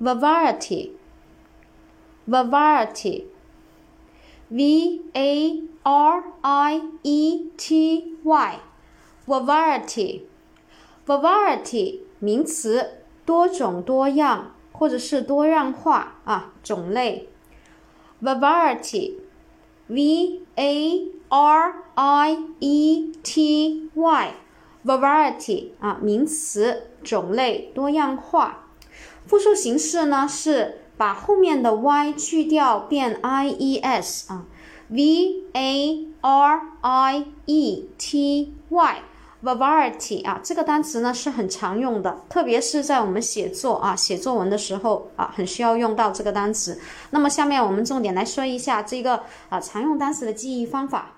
variety，variety，v a r i e t y，variety，variety，名词，多种多样或者是多样化啊，种类。variety，v a r i e t y，variety 啊，名词，种类，多样化。 复数形式呢是把后面的 y 去掉，变 i e s 啊，v a r i e t y。variety 啊，这个单词呢是很常用的，特别是在我们写作啊、写作文的时候啊，很需要用到这个单词。那么下面我们重点来说一下这个啊常用单词的记忆方法。